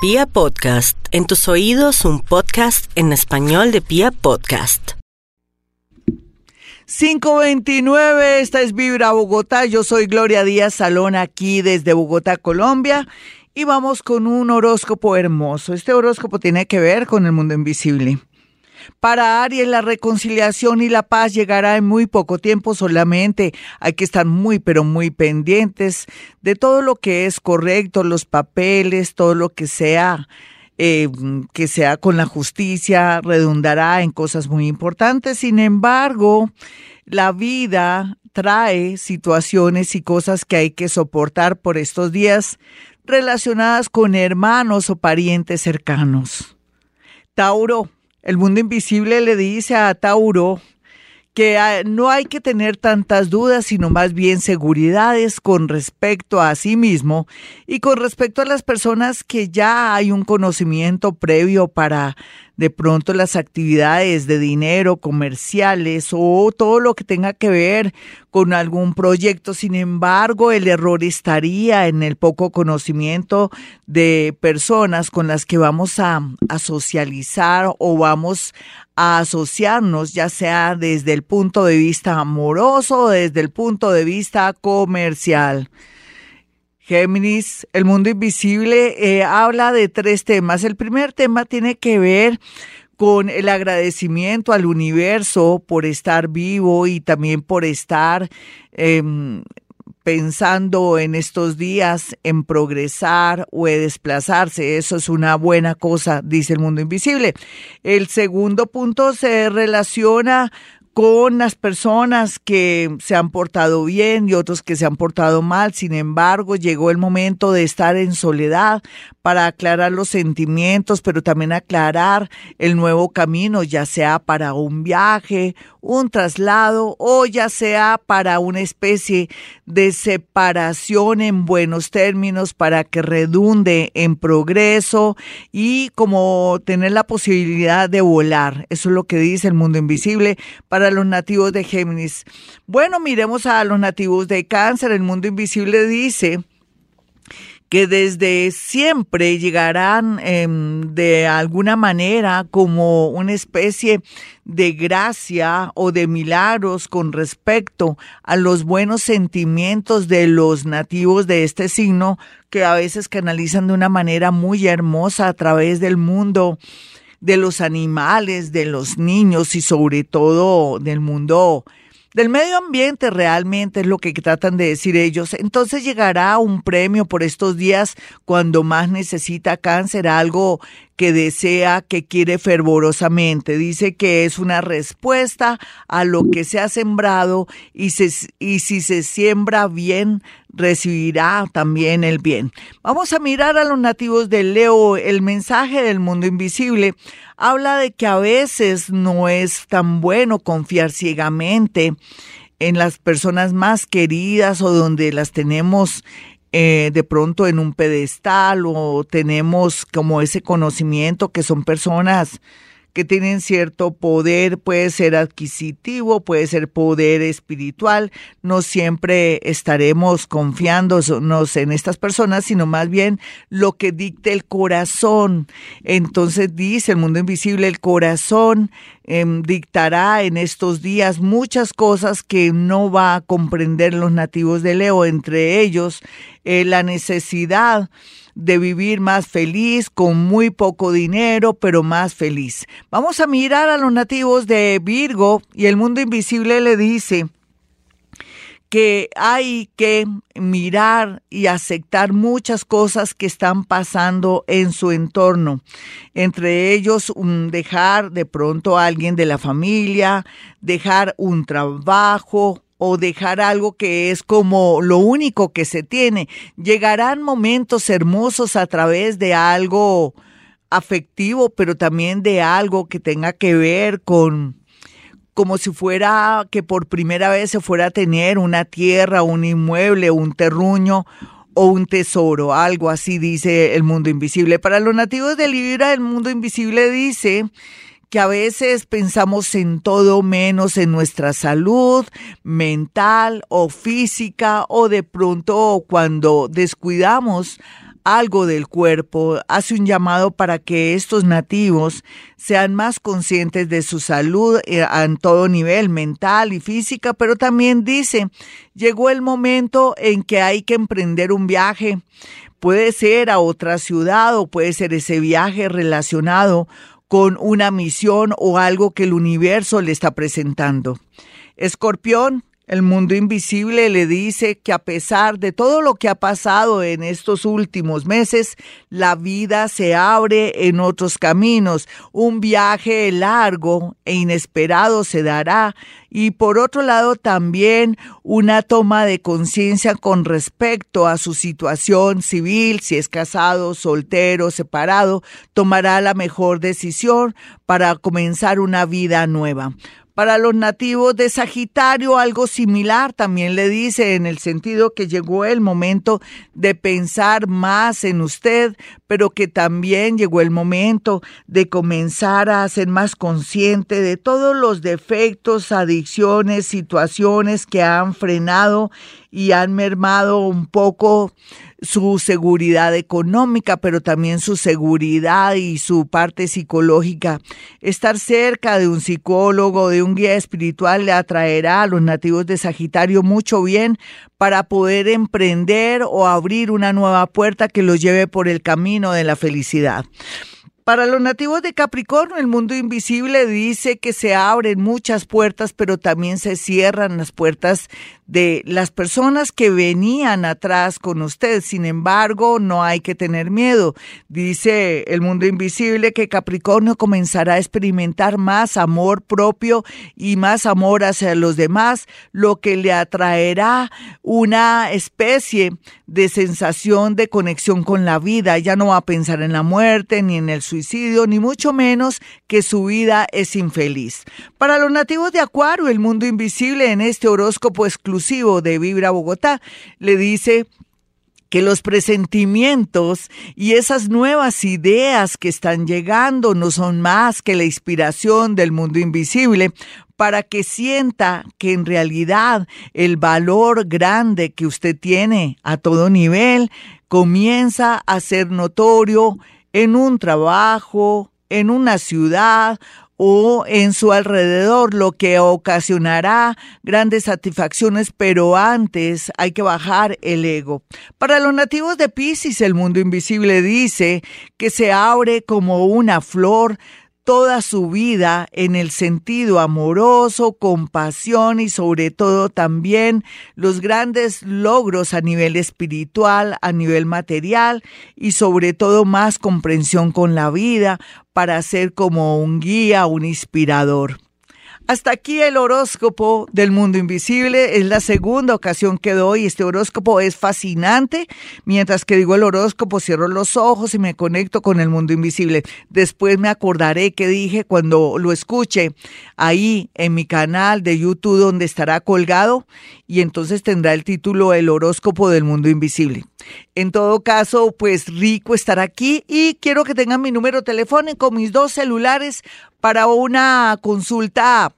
Pia Podcast, en tus oídos un podcast en español de Pia Podcast. 529, esta es Vibra Bogotá, yo soy Gloria Díaz Salón aquí desde Bogotá, Colombia, y vamos con un horóscopo hermoso. Este horóscopo tiene que ver con el mundo invisible. Para Aries, la reconciliación y la paz llegará en muy poco tiempo solamente. Hay que estar muy, pero muy pendientes de todo lo que es correcto, los papeles, todo lo que sea. Eh, que sea con la justicia, redundará en cosas muy importantes. Sin embargo, la vida trae situaciones y cosas que hay que soportar por estos días relacionadas con hermanos o parientes cercanos. Tauro, el mundo invisible le dice a Tauro que ah, no hay que tener tantas dudas, sino más bien seguridades con respecto a sí mismo y con respecto a las personas que ya hay un conocimiento previo para de pronto las actividades de dinero, comerciales o todo lo que tenga que ver con algún proyecto. Sin embargo, el error estaría en el poco conocimiento de personas con las que vamos a, socializar o vamos a asociarnos, ya sea desde el punto de vista amoroso o desde el punto de vista comercial. Géminis, el mundo invisible, eh, habla de tres temas. El primer tema tiene que ver con el agradecimiento al universo por estar vivo y también por estar em, pensando en estos días en progresar o en desplazarse. Eso es una buena cosa, dice el mundo invisible. El segundo punto se relaciona con las personas que se han portado bien y otros que se han portado mal. Sin embargo, llegó el momento de estar en soledad para aclarar los sentimientos, pero también aclarar el nuevo camino, ya sea para un viaje, un traslado o ya sea para una especie de separación en buenos términos para que redunde en progreso y como tener la posibilidad de volar. Eso es lo que dice el mundo invisible para los nativos de Géminis. Bueno, miremos a los nativos de Cáncer. El mundo invisible dice que desde siempre llegarán em, de alguna manera como una especie de gracia o de milagros con respecto a los buenos sentimientos de los nativos de este signo que a veces canalizan de una manera muy hermosa a través del mundo de los animales, de los niños y sobre todo del mundo del medio ambiente realmente es lo que tratan de decir ellos. Entonces llegará un premio por estos días cuando más necesita cáncer, algo que desea, que quiere fervorosamente. Dice que es una respuesta a lo que se ha sembrado y, y si se siembra bien, recibirá también el bien. Vamos a mirar a los nativos de Leo. El mensaje del mundo invisible habla de que a veces no es tan bueno confiar ciegamente en las personas más queridas o donde las tenemos eh, de pronto en un pedestal o tenemos como ese conocimiento que son personas que tienen cierto poder, puede ser adquisitivo, puede ser poder espiritual. No siempre estaremos confiándonos en estas personas, sino más bien lo que dicte el corazón. Entonces dice el mundo invisible, el corazón em, dictará en estos días muchas cosas que no va a comprender los nativos de Leo, entre ellos eh, la necesidad de vivir más feliz, con muy poco dinero, pero más feliz. Vamos a mirar a los nativos de Virgo y el mundo invisible le dice que hay que mirar y aceptar muchas cosas que están pasando en su entorno. Entre ellos, dejar de pronto a alguien de la familia, dejar un trabajo, o dejar algo que es como lo único que se tiene. Llegarán momentos hermosos a través de algo afectivo, pero también de algo que tenga que ver con como si fuera que por primera vez se fuera a tener una tierra, un inmueble, un terruño o un tesoro, algo así dice el mundo invisible. Para los nativos de Libra, el mundo invisible dice que a veces pensamos en todo menos en nuestra salud mental o física o de pronto cuando descuidamos algo del cuerpo, hace un llamado para que estos nativos sean más conscientes de su salud eh, en todo nivel, mental y física, pero también dice, llegó el momento en que hay que emprender un viaje. Puede ser a otra ciudad o puede ser ese viaje relacionado con una misión o algo que el universo le está presentando. Escorpión, el mundo invisible le dice que a pesar de todo lo que ha pasado en estos últimos meses, la vida se abre en otros caminos. Un viaje largo e inesperado se dará y por otro lado también una toma de conciencia con respecto a su situación civil, si es casado, soltero, separado, tomará la mejor decisión para comenzar una vida nueva. Para los nativos de Sagitario, algo similar también le dice en el sentido que llegó el momento de pensar más en usted, pero que también llegó el momento de comenzar a ser más consciente de todos los defectos, adicciones, situaciones que han frenado y han mermado un poco su seguridad económica, pero también su seguridad y su parte psicológica. Estar cerca de un psicólogo, de un guía espiritual, le atraerá a los nativos de Sagitario mucho bien para poder emprender o abrir una nueva puerta que los lleve por el camino de la felicidad. Para los nativos de Capricornio, el mundo invisible dice que se abren muchas puertas, pero también se cierran las puertas de las personas que venían atrás con usted. Sin embargo, no hay que tener miedo. Dice el mundo invisible que Capricornio comenzará a experimentar más amor propio y más amor hacia los demás, lo que le atraerá una especie de sensación de conexión con la vida. Ya no va a pensar en la muerte ni en el suicidio, ni mucho menos que su vida es infeliz. Para los nativos de Acuario, el mundo invisible en este horóscopo exclusivo de Vibra Bogotá, le dice que los presentimientos y esas nuevas ideas que están llegando no son más que la inspiración del mundo invisible para que sienta que en realidad el valor grande que usted tiene a todo nivel comienza a ser notorio en un trabajo, en una ciudad o en su alrededor, lo que ocasionará grandes satisfacciones, pero antes hay que bajar el ego. Para los nativos de Pisces, el mundo invisible dice que se abre como una flor toda su vida en el sentido amoroso, compasión y sobre todo también los grandes logros a nivel espiritual, a nivel material y sobre todo más comprensión con la vida para ser como un guía, un inspirador. Hasta aquí el horóscopo del mundo invisible. Es la segunda ocasión que doy. Este horóscopo es fascinante. Mientras que digo el horóscopo, cierro los ojos y me conecto con el mundo invisible. Después me acordaré que dije cuando lo escuche ahí en mi canal de YouTube donde estará colgado y entonces tendrá el título El horóscopo del mundo invisible. En todo caso, pues rico estar aquí y quiero que tengan mi número telefónico, mis dos celulares para una consulta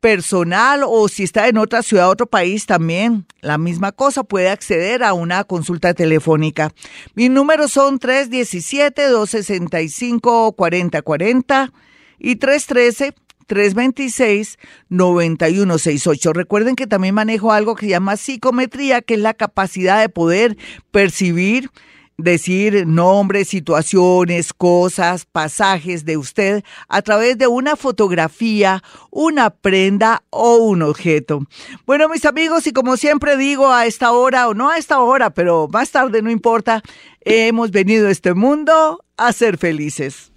personal o si está en otra ciudad, otro país también, la misma cosa, puede acceder a una consulta telefónica. Mis números son 317-265-4040 y 313. 326-9168. Recuerden que también manejo algo que se llama psicometría, que es la capacidad de poder percibir decir nombres, situaciones, cosas, pasajes de usted a través de una fotografía, una prenda o un objeto. Bueno, mis amigos, y como siempre digo a esta hora, o no a esta hora, pero más tarde no importa, hemos venido a este mundo a ser felices.